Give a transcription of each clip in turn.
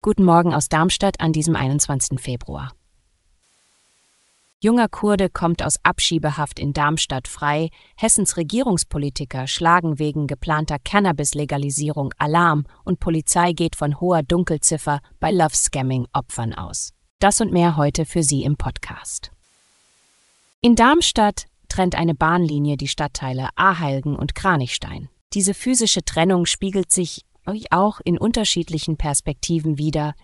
Guten Morgen aus Darmstadt an diesem 21. Februar. Junger Kurde kommt aus Abschiebehaft in Darmstadt frei. Hessens Regierungspolitiker schlagen wegen geplanter Cannabis-Legalisierung Alarm und Polizei geht von hoher Dunkelziffer bei Love-Scamming-Opfern aus. Das und mehr heute für Sie im Podcast. In Darmstadt trennt eine Bahnlinie die Stadtteile Aheilgen und Kranichstein. Diese physische Trennung spiegelt sich auch in unterschiedlichen Perspektiven wider,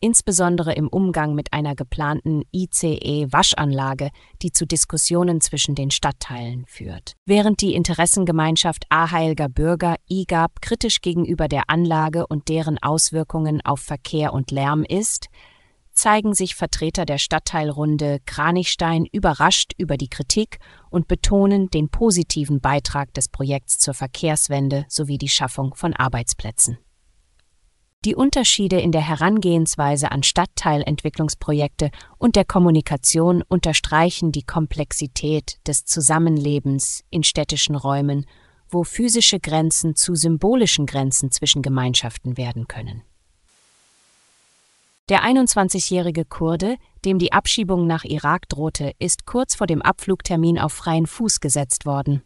insbesondere im Umgang mit einer geplanten ICE-Waschanlage, die zu Diskussionen zwischen den Stadtteilen führt. Während die Interessengemeinschaft Aheilger Bürger IGAB kritisch gegenüber der Anlage und deren Auswirkungen auf Verkehr und Lärm ist, zeigen sich Vertreter der Stadtteilrunde Kranichstein überrascht über die Kritik und betonen den positiven Beitrag des Projekts zur Verkehrswende sowie die Schaffung von Arbeitsplätzen. Die Unterschiede in der Herangehensweise an Stadtteilentwicklungsprojekte und der Kommunikation unterstreichen die Komplexität des Zusammenlebens in städtischen Räumen, wo physische Grenzen zu symbolischen Grenzen zwischen Gemeinschaften werden können. Der 21-jährige Kurde, dem die Abschiebung nach Irak drohte, ist kurz vor dem Abflugtermin auf freien Fuß gesetzt worden.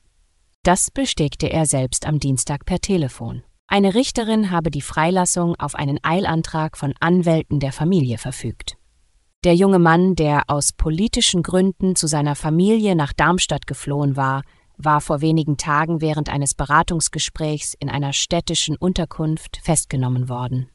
Das bestätigte er selbst am Dienstag per Telefon. Eine Richterin habe die Freilassung auf einen Eilantrag von Anwälten der Familie verfügt. Der junge Mann, der aus politischen Gründen zu seiner Familie nach Darmstadt geflohen war, war vor wenigen Tagen während eines Beratungsgesprächs in einer städtischen Unterkunft festgenommen worden.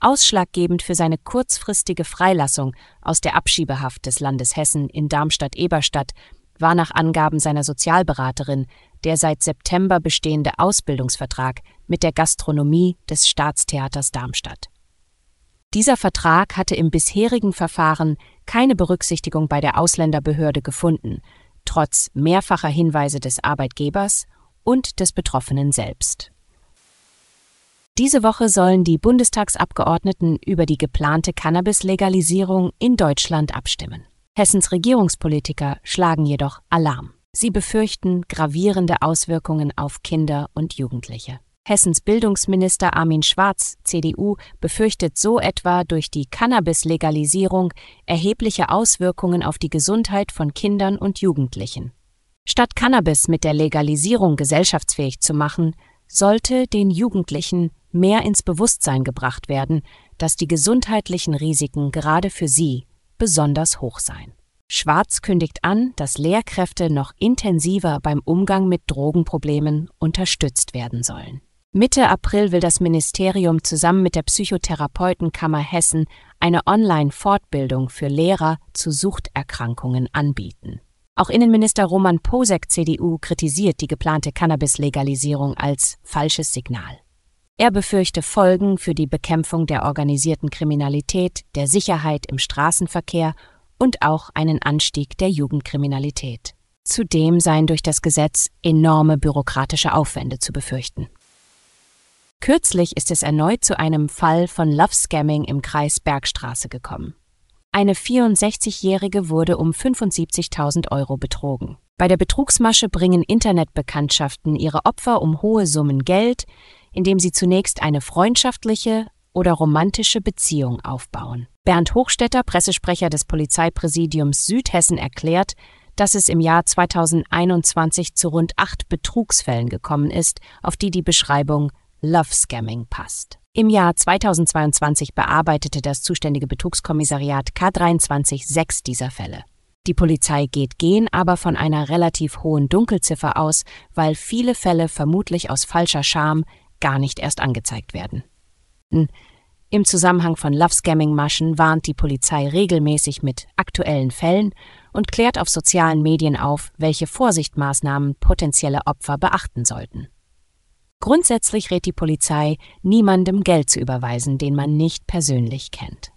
Ausschlaggebend für seine kurzfristige Freilassung aus der Abschiebehaft des Landes Hessen in Darmstadt-Eberstadt war nach Angaben seiner Sozialberaterin der seit September bestehende Ausbildungsvertrag mit der Gastronomie des Staatstheaters Darmstadt. Dieser Vertrag hatte im bisherigen Verfahren keine Berücksichtigung bei der Ausländerbehörde gefunden, trotz mehrfacher Hinweise des Arbeitgebers und des Betroffenen selbst. Diese Woche sollen die Bundestagsabgeordneten über die geplante Cannabis-Legalisierung in Deutschland abstimmen. Hessens Regierungspolitiker schlagen jedoch Alarm. Sie befürchten gravierende Auswirkungen auf Kinder und Jugendliche. Hessens Bildungsminister Armin Schwarz, CDU, befürchtet so etwa durch die Cannabis-Legalisierung erhebliche Auswirkungen auf die Gesundheit von Kindern und Jugendlichen. Statt Cannabis mit der Legalisierung gesellschaftsfähig zu machen, sollte den Jugendlichen mehr ins Bewusstsein gebracht werden, dass die gesundheitlichen Risiken gerade für sie besonders hoch seien. Schwarz kündigt an, dass Lehrkräfte noch intensiver beim Umgang mit Drogenproblemen unterstützt werden sollen. Mitte April will das Ministerium zusammen mit der Psychotherapeutenkammer Hessen eine Online-Fortbildung für Lehrer zu Suchterkrankungen anbieten. Auch Innenminister Roman Posek CDU kritisiert die geplante Cannabis-Legalisierung als falsches Signal. Er befürchte Folgen für die Bekämpfung der organisierten Kriminalität, der Sicherheit im Straßenverkehr und auch einen Anstieg der Jugendkriminalität. Zudem seien durch das Gesetz enorme bürokratische Aufwände zu befürchten. Kürzlich ist es erneut zu einem Fall von Love Scamming im Kreis Bergstraße gekommen. Eine 64-Jährige wurde um 75.000 Euro betrogen. Bei der Betrugsmasche bringen Internetbekanntschaften ihre Opfer um hohe Summen Geld, indem sie zunächst eine freundschaftliche oder romantische Beziehung aufbauen. Bernd Hochstetter, Pressesprecher des Polizeipräsidiums Südhessen, erklärt, dass es im Jahr 2021 zu rund acht Betrugsfällen gekommen ist, auf die die Beschreibung Love Scamming passt. Im Jahr 2022 bearbeitete das zuständige Betrugskommissariat K23 sechs dieser Fälle. Die Polizei geht gehen aber von einer relativ hohen Dunkelziffer aus, weil viele Fälle vermutlich aus falscher Scham gar nicht erst angezeigt werden. Im Zusammenhang von Love-Scamming-Maschen warnt die Polizei regelmäßig mit aktuellen Fällen und klärt auf sozialen Medien auf, welche Vorsichtmaßnahmen potenzielle Opfer beachten sollten. Grundsätzlich rät die Polizei, niemandem Geld zu überweisen, den man nicht persönlich kennt.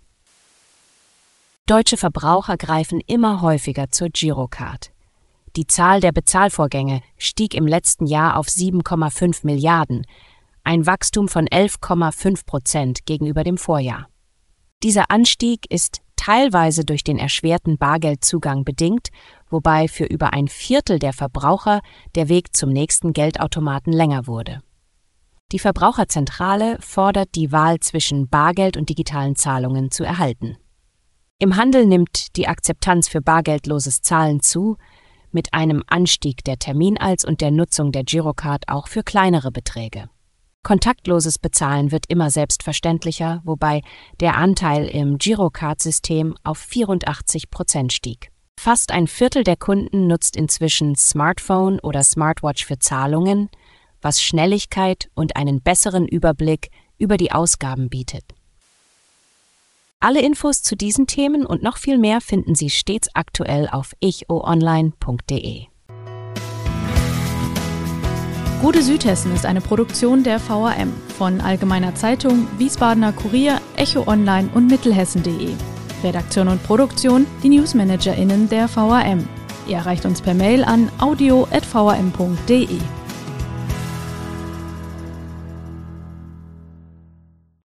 Deutsche Verbraucher greifen immer häufiger zur Girocard. Die Zahl der Bezahlvorgänge stieg im letzten Jahr auf 7,5 Milliarden, ein Wachstum von 11,5 Prozent gegenüber dem Vorjahr. Dieser Anstieg ist teilweise durch den erschwerten Bargeldzugang bedingt, wobei für über ein Viertel der Verbraucher der Weg zum nächsten Geldautomaten länger wurde. Die Verbraucherzentrale fordert die Wahl zwischen Bargeld und digitalen Zahlungen zu erhalten. Im Handel nimmt die Akzeptanz für bargeldloses Zahlen zu, mit einem Anstieg der Terminals und der Nutzung der Girocard auch für kleinere Beträge. Kontaktloses Bezahlen wird immer selbstverständlicher, wobei der Anteil im Girocard-System auf 84 Prozent stieg. Fast ein Viertel der Kunden nutzt inzwischen Smartphone oder Smartwatch für Zahlungen, was Schnelligkeit und einen besseren Überblick über die Ausgaben bietet. Alle Infos zu diesen Themen und noch viel mehr finden Sie stets aktuell auf ichoonline.de. Gute Südhessen ist eine Produktion der VRM von Allgemeiner Zeitung, Wiesbadener Kurier, Echo Online und Mittelhessen.de. Redaktion und Produktion die NewsmanagerInnen der VRM. Ihr erreicht uns per Mail an audio.vrm.de.